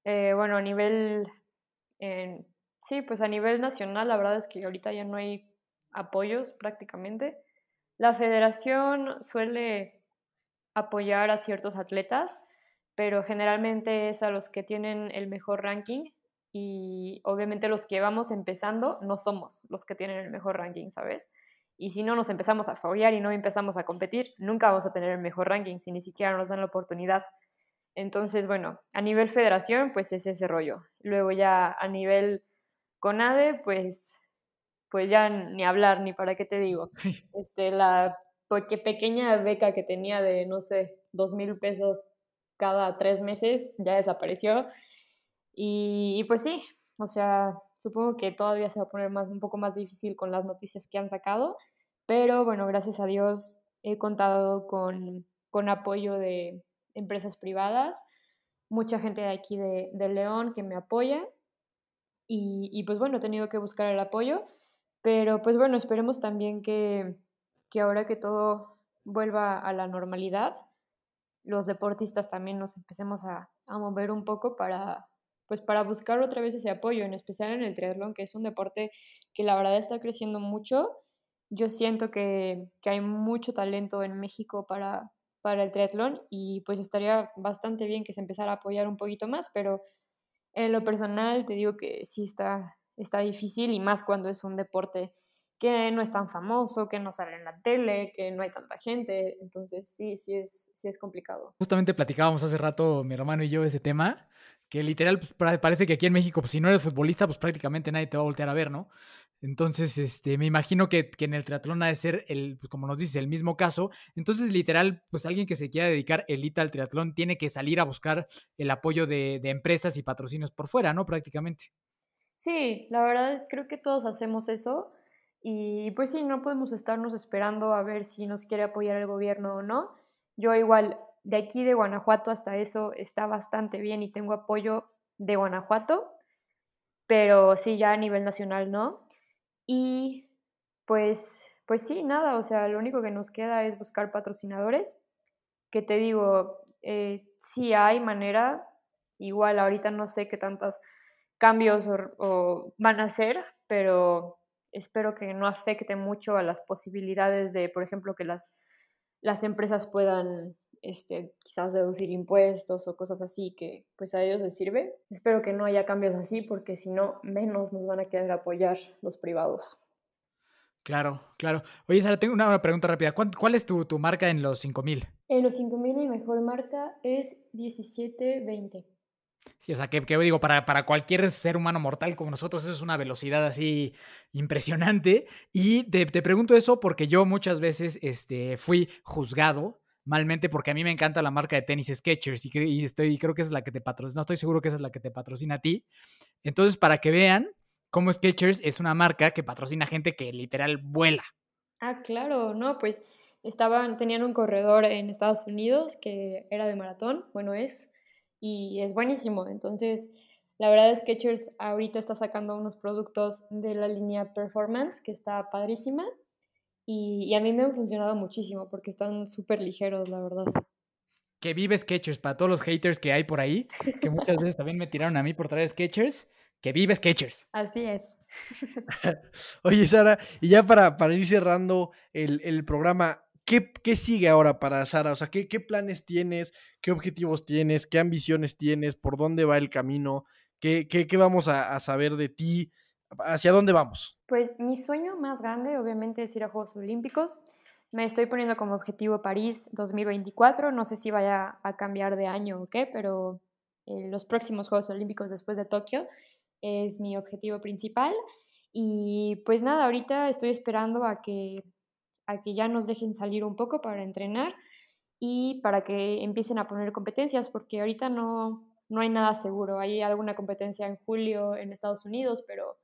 Eh, bueno, a nivel, sí, pues a nivel nacional, la verdad es que ahorita ya no hay apoyos prácticamente. La federación suele apoyar a ciertos atletas, pero generalmente es a los que tienen el mejor ranking y obviamente los que vamos empezando no somos los que tienen el mejor ranking, ¿sabes? Y si no nos empezamos a follar y no empezamos a competir, nunca vamos a tener el mejor ranking si ni siquiera nos dan la oportunidad. Entonces, bueno, a nivel federación, pues es ese rollo. Luego ya a nivel CONADE, pues, pues ya ni hablar, ni para qué te digo. Este, la pequeña beca que tenía de, no sé, dos mil pesos cada tres meses ya desapareció. Y, y, pues sí, o sea, supongo que todavía se va a poner más, un poco más difícil con las noticias que han sacado, pero bueno, gracias a Dios he contado con, con apoyo de, empresas privadas, mucha gente de aquí de, León que me apoya y, pues bueno, he tenido que buscar el apoyo, pero pues bueno, esperemos también que, ahora que todo vuelva a la normalidad, los deportistas también nos empecemos a, mover un poco para, pues para buscar otra vez ese apoyo, en especial en el triatlón, que es un deporte que la verdad está creciendo mucho. Yo siento que, que hay mucho talento en México para, para el triatlón y pues estaría bastante bien que se empezara a apoyar un poquito más, pero en lo personal te digo que sí está, está difícil y más cuando es un deporte que no es tan famoso, que no sale en la tele, que no hay tanta gente, entonces sí, sí es, sí es complicado. Justamente platicábamos hace rato mi hermano y yo ese tema, que literal pues, parece que aquí en México, pues, si no eres futbolista, pues prácticamente nadie te va a voltear a ver, ¿no? Entonces, este, me imagino que, en el triatlón ha de ser, el, pues, como nos dice, el mismo caso. Entonces, literal, pues alguien que se quiera dedicar elita al triatlón tiene que salir a buscar el apoyo de, de empresas y patrocinios por fuera, ¿no? Prácticamente. Sí, la verdad creo que todos hacemos eso. Y pues sí, no podemos estarnos esperando a ver si nos quiere apoyar el gobierno o no. Yo igual, de aquí de Guanajuato hasta eso está bastante bien y tengo apoyo de Guanajuato, pero sí, ya a nivel nacional no. Y pues, pues sí, nada, o sea, lo único que nos queda es buscar patrocinadores, que te digo, eh, sí hay manera, igual ahorita no sé qué tantos cambios o, van a hacer, pero espero que no afecte mucho a las posibilidades de, por ejemplo, que las, las empresas puedan este, quizás deducir impuestos o cosas así que pues a ellos les sirve. Espero que no haya cambios así porque si no, menos nos van a querer apoyar los privados. Claro, claro. Oye, Sara, tengo una, pregunta rápida. ¿Cuál, es tu, marca en los 5000? En los 5000 mi mejor marca es 1720. Sí, o sea, que, digo, para, para, cualquier ser humano mortal como nosotros, eso es una velocidad así impresionante. Y te, te, pregunto eso porque yo muchas veces este, fui juzgado malmente porque a mí me encanta la marca de tenis Skechers y, estoy, creo que esa es la que te patrocina, no estoy seguro que esa es la que te patrocina a ti. Entonces, para que vean cómo Skechers es una marca que patrocina gente que literal vuela. Ah, claro, no, pues estaban, tenían un corredor en Estados Unidos que era de maratón, bueno es, y es buenísimo. Entonces, la verdad Skechers ahorita está sacando unos productos de la línea Performance que está padrísima y, a mí me han funcionado muchísimo porque están súper ligeros, la verdad. Que vive Sketchers, para todos los haters que hay por ahí, que muchas veces también me tiraron a mí por traer Sketchers, que vive Sketchers. Así es. Oye, Sara, y ya para, para ir cerrando el, programa, ¿qué, ¿qué, sigue ahora para Sara? O sea, ¿qué, ¿qué, planes tienes? ¿Qué objetivos tienes? ¿Qué ambiciones tienes? ¿Por dónde va el camino? ¿Qué, qué, qué vamos a, a, saber de ti ¿Hacia dónde vamos? Pues mi sueño más grande obviamente es ir a Juegos Olímpicos. Me estoy poniendo como objetivo París 2024. No sé si vaya a cambiar de año o qué, pero eh, los próximos Juegos Olímpicos después de Tokio es mi objetivo principal. Y pues nada, ahorita estoy esperando a que, a que ya nos dejen salir un poco para entrenar y para que empiecen a poner competencias, porque ahorita no, no hay nada seguro. Hay alguna competencia en julio en Estados Unidos, pero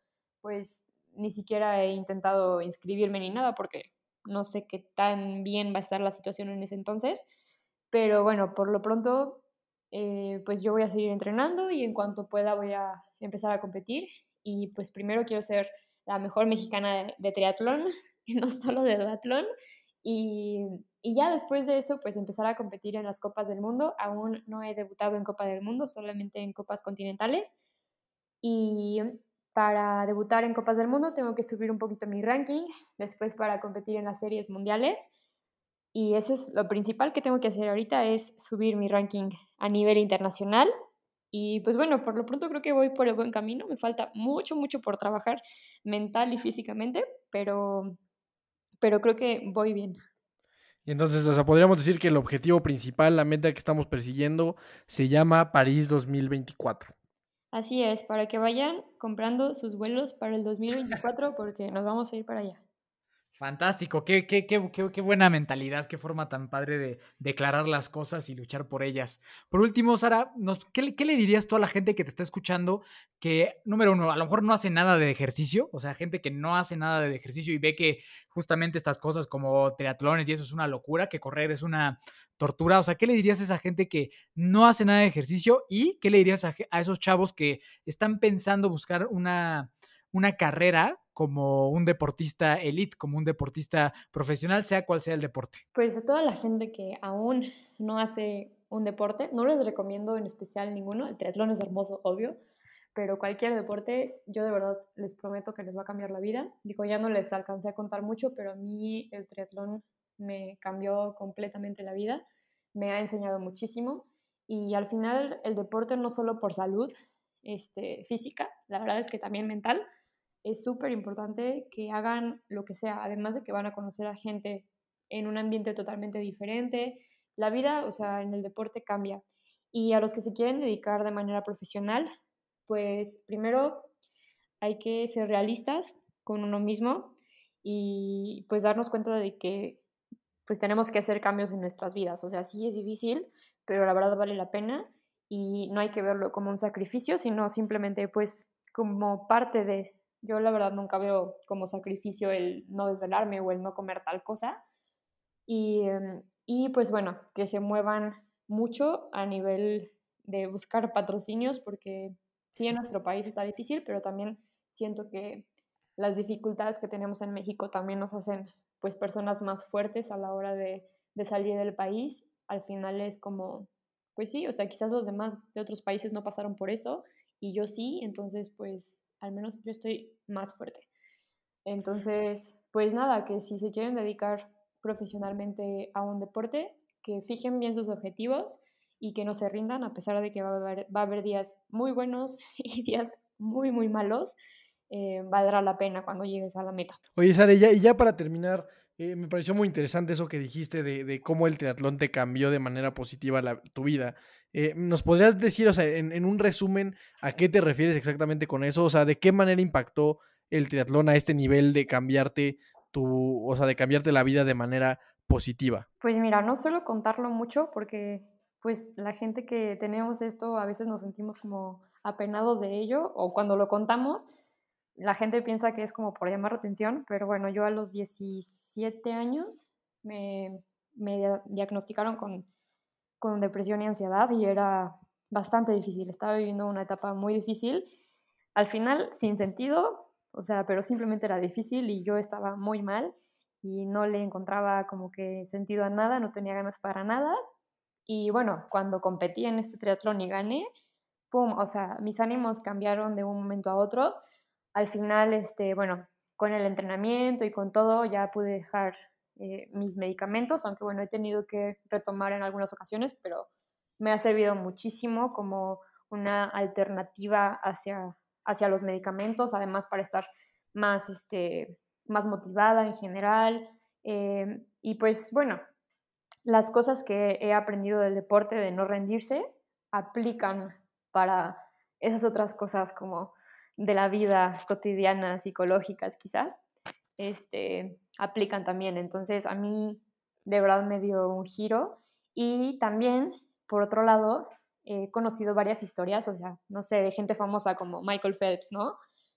pues ni siquiera he intentado inscribirme ni nada porque no sé qué tan bien va a estar la situación en ese entonces. Pero bueno, por lo pronto, eh, pues yo voy a seguir entrenando y en cuanto pueda voy a empezar a competir. Y pues primero quiero ser la mejor mexicana de, triatlón, no solo de duatlón. Y, y, ya después de eso, pues empezar a competir en las Copas del Mundo. Aún no he debutado en Copa del Mundo, solamente en Copas Continentales. Y para debutar en Copas del Mundo tengo que subir un poquito mi ranking, después para competir en las series mundiales. Y eso es lo principal que tengo que hacer ahorita, es subir mi ranking a nivel internacional. Y pues bueno, por lo pronto creo que voy por el buen camino. Me falta mucho, mucho por trabajar mental y físicamente, pero, pero creo que voy bien. Y entonces, o sea, podríamos decir que el objetivo principal, la meta que estamos persiguiendo, se llama París 2024. Así es, para que vayan comprando sus vuelos para el 2024 porque nos vamos a ir para allá. Fantástico, qué, qué, qué, qué, buena mentalidad, qué forma tan padre de declarar las cosas y luchar por ellas. Por último, Sara, ¿qué, le dirías tú a la gente que te está escuchando que, número uno, a lo mejor no hace nada de ejercicio? O sea, gente que no hace nada de ejercicio y ve que justamente estas cosas como triatlones y eso es una locura, que correr es una tortura. O sea, ¿qué le dirías a esa gente que no hace nada de ejercicio y qué le dirías a, a esos chavos que están pensando buscar una, una carrera como un deportista elite, como un deportista profesional, sea cual sea el deporte? Pues a toda la gente que aún no hace un deporte, no les recomiendo en especial ninguno, el triatlón es hermoso, obvio, pero cualquier deporte, yo de verdad les prometo que les va a cambiar la vida. Digo, ya no les alcancé a contar mucho, pero a mí el triatlón me cambió completamente la vida, me ha enseñado muchísimo y al final el deporte no solo por salud este, física, la verdad es que también mental, es súper importante que hagan lo que sea, además de que van a conocer a gente en un ambiente totalmente diferente. La vida, o sea, en el deporte cambia. Y a los que se quieren dedicar de manera profesional, pues primero hay que ser realistas con uno mismo y pues darnos cuenta de que pues tenemos que hacer cambios en nuestras vidas. O sea, sí es difícil, pero la verdad vale la pena y no hay que verlo como un sacrificio, sino simplemente pues como parte de, yo la verdad nunca veo como sacrificio el no desvelarme o el no comer tal cosa. Y, em, y pues bueno, que se muevan mucho a nivel de buscar patrocinios, porque sí en nuestro país está difícil, pero también siento que las dificultades que tenemos en México también nos hacen pues personas más fuertes a la hora de, de salir del país. Al final es como, pues sí, o sea, quizás los demás de otros países no pasaron por eso y yo sí, entonces pues al menos yo estoy más fuerte. Entonces, pues nada, que si se quieren dedicar profesionalmente a un deporte, que fijen bien sus objetivos y que no se rindan a pesar de que va a haber, días muy buenos y días muy, muy malos. Eh, valdrá la pena cuando llegues a la meta. Oye, Sara, ya, y ya para terminar, eh, me pareció muy interesante eso que dijiste de, cómo el triatlón te cambió de manera positiva la, tu vida. Eh, ¿Nos podrías decir, o sea, en, en, un resumen, a qué te refieres exactamente con eso? O sea, ¿de qué manera impactó el triatlón a este nivel de cambiarte tu, o sea, de cambiarte la vida de manera positiva? Pues mira, no suelo contarlo mucho porque pues la gente que tenemos esto a veces nos sentimos como apenados de ello o cuando lo contamos la gente piensa que es como por llamar la atención, pero bueno, yo a los 17 años me, me diagnosticaron con con depresión y ansiedad y era bastante difícil. Estaba viviendo una etapa muy difícil. Al final, sin sentido, o sea, pero simplemente era difícil y yo estaba muy mal y no le encontraba como que sentido a nada, no tenía ganas para nada. Y bueno, cuando competí en este triatlón y gané, pum, o sea, mis ánimos cambiaron de un momento a otro. Al final, este, bueno, con el entrenamiento y con todo, ya pude dejar eh, mis medicamentos, aunque bueno, he tenido que retomar en algunas ocasiones, pero me ha servido muchísimo como una alternativa hacia, hacia los medicamentos, además para estar más, este, más motivada en general. Eh, y pues bueno, las cosas que he aprendido del deporte de no rendirse aplican para esas otras cosas como de la vida cotidiana, psicológicas quizás, este, aplican también. Entonces a mí de verdad me dio un giro y también, por otro lado, he conocido varias historias, o sea, no sé, de gente famosa como Michael Phelps, ¿no?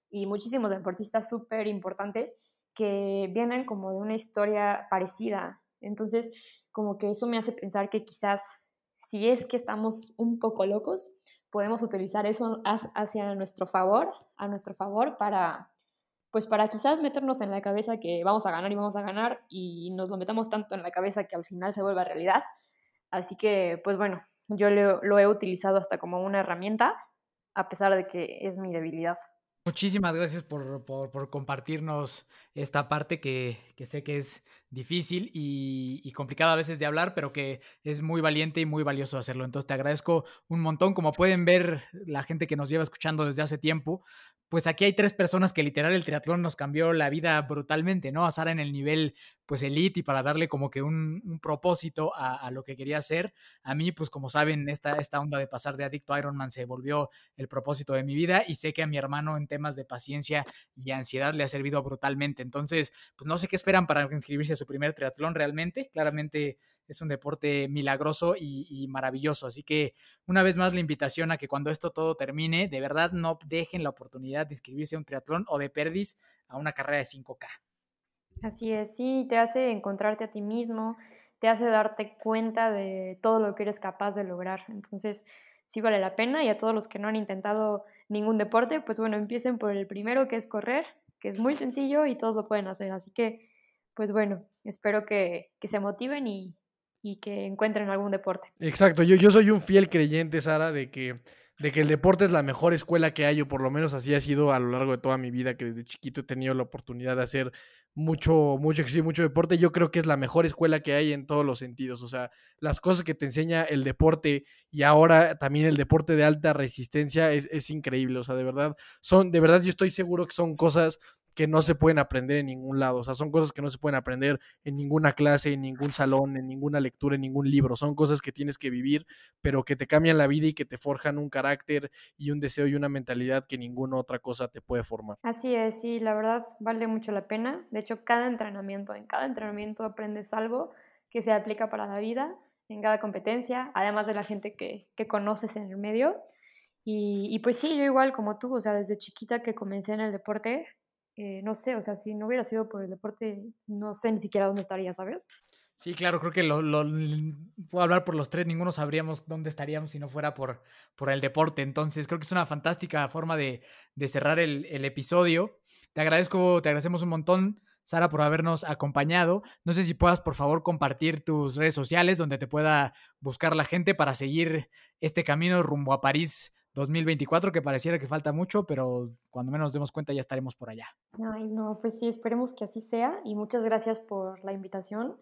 Y muchísimos deportistas súper importantes que vienen como de una historia parecida. Entonces, como que eso me hace pensar que quizás si es que estamos un poco locos, podemos utilizar eso hacia nuestro favor, a nuestro favor para pues para quizás meternos en la cabeza que vamos a ganar y vamos a ganar y nos lo metamos tanto en la cabeza que al final se vuelva realidad. Así que, pues bueno, yo lo, he utilizado hasta como una herramienta, a pesar de que es mi debilidad. Muchísimas gracias por, compartirnos esta parte que, sé que es difícil y, y, complicada a veces de hablar, pero que es muy valiente y muy valioso hacerlo. Entonces te agradezco un montón. Como pueden ver la gente que nos lleva escuchando desde hace tiempo, pues aquí hay tres personas que literal el triatlón nos cambió la vida brutalmente, ¿no? A Sara en el nivel pues elite y para darle como que un, propósito a, lo que quería hacer. A mí, pues como saben, esta, esta onda de pasar de adicto a Ironman se volvió el propósito de mi vida y sé que a mi hermano en temas de paciencia y ansiedad le ha servido brutalmente. Entonces, pues no sé qué esperan para inscribirse a su primer triatlón realmente. Claramente es un deporte milagroso y, maravilloso. Así que una vez más la invitación a que cuando esto todo termine, de verdad no dejen la oportunidad de inscribirse a un triatlón o de perdis a una carrera de 5K. Así es, sí, te hace encontrarte a ti mismo, te hace darte cuenta de todo lo que eres capaz de lograr. Entonces, sí vale la pena y a todos los que no han intentado ningún deporte, pues bueno, empiecen por el primero que es correr, que es muy sencillo y todos lo pueden hacer. Así que, pues bueno, espero que, que se motiven y, y que encuentren algún deporte. Exacto, yo, yo soy un fiel creyente, Sara, de que, de que el deporte es la mejor escuela que hay, o por lo menos así ha sido a lo largo de toda mi vida, que desde chiquito he tenido la oportunidad de hacer mucho, mucho ejercicio, mucho deporte. Yo creo que es la mejor escuela que hay en todos los sentidos. O sea, las cosas que te enseña el deporte y ahora también el deporte de alta resistencia es, es increíble. O sea, de verdad, son, de verdad yo estoy seguro que son cosas que no se pueden aprender en ningún lado. O sea, son cosas que no se pueden aprender en ninguna clase, en ningún salón, en ninguna lectura, en ningún libro. Son cosas que tienes que vivir, pero que te cambian la vida y que te forjan un carácter y un deseo y una mentalidad que ninguna otra cosa te puede formar. Así es, sí, la verdad vale mucho la pena. De hecho, cada entrenamiento, en cada entrenamiento aprendes algo que se aplica para la vida, en cada competencia, además de la gente que, que conoces en el medio. Y, y pues sí, yo igual como tú, o sea, desde chiquita que comencé en el deporte, eh, no sé, o sea, si no hubiera sido por el deporte, no sé ni siquiera dónde estaría, ¿sabes? Sí, claro, creo que lo, lo, puedo hablar por los tres, ninguno sabríamos dónde estaríamos si no fuera por, por el deporte. Entonces, creo que es una fantástica forma de, de cerrar el, el, episodio. Te agradezco, te agradecemos un montón, Sara, por habernos acompañado. No sé si puedas, por favor, compartir tus redes sociales donde te pueda buscar la gente para seguir este camino rumbo a París 2024, que pareciera que falta mucho, pero cuando menos nos demos cuenta ya estaremos por allá. Ay, no, pues sí, esperemos que así sea y muchas gracias por la invitación.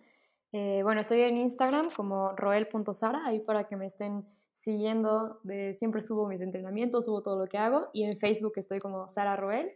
Eh, bueno, estoy en Instagram como roel.sara, ahí para que me estén siguiendo, de, siempre subo mis entrenamientos, subo todo lo que hago y en Facebook estoy como Sara Roel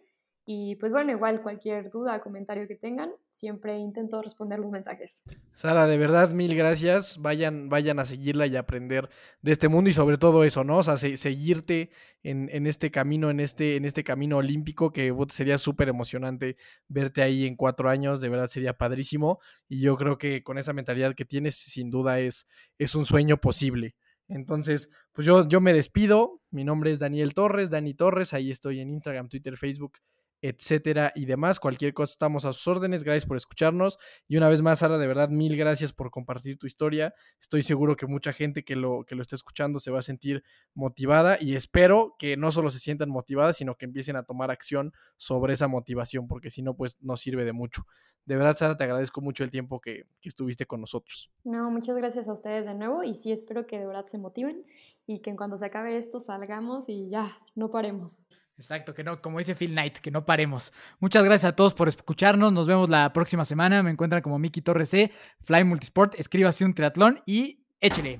y pues bueno, igual cualquier duda, comentario que tengan, siempre intento responder los mensajes. Sara, de verdad, mil gracias. Vayan, vayan a seguirla y aprender de este mundo y sobre todo eso, ¿no? O sea, seguirte en, en, este camino, en este, en este camino olímpico, que sería súper emocionante verte ahí en cuatro años, de verdad sería padrísimo. Y yo creo que con esa mentalidad que tienes, sin duda es, es un sueño posible. Entonces, pues yo, yo me despido. Mi nombre es Daniel Torres, Dani Torres. Ahí estoy en Instagram, Twitter, Facebook etcétera y demás. Cualquier cosa estamos a sus órdenes. Gracias por escucharnos. Y una vez más, Sara, de verdad, mil gracias por compartir tu historia. Estoy seguro que mucha gente que lo, que lo esté escuchando se va a sentir motivada y espero que no solo se sientan motivadas, sino que empiecen a tomar acción sobre esa motivación, porque si no, pues no sirve de mucho. De verdad, Sara, te agradezco mucho el tiempo que, que estuviste con nosotros. No, muchas gracias a ustedes de nuevo y sí espero que de verdad se motiven y que en cuanto se acabe esto salgamos y ya, no paremos. Exacto, que no, como dice Phil Knight, que no paremos. Muchas gracias a todos por escucharnos. Nos vemos la próxima semana. Me encuentran como Miki Torres C, Fly Multisport. Escríbase un triatlón y échele.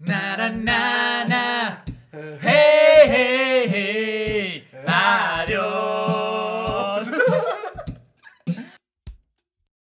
na, na.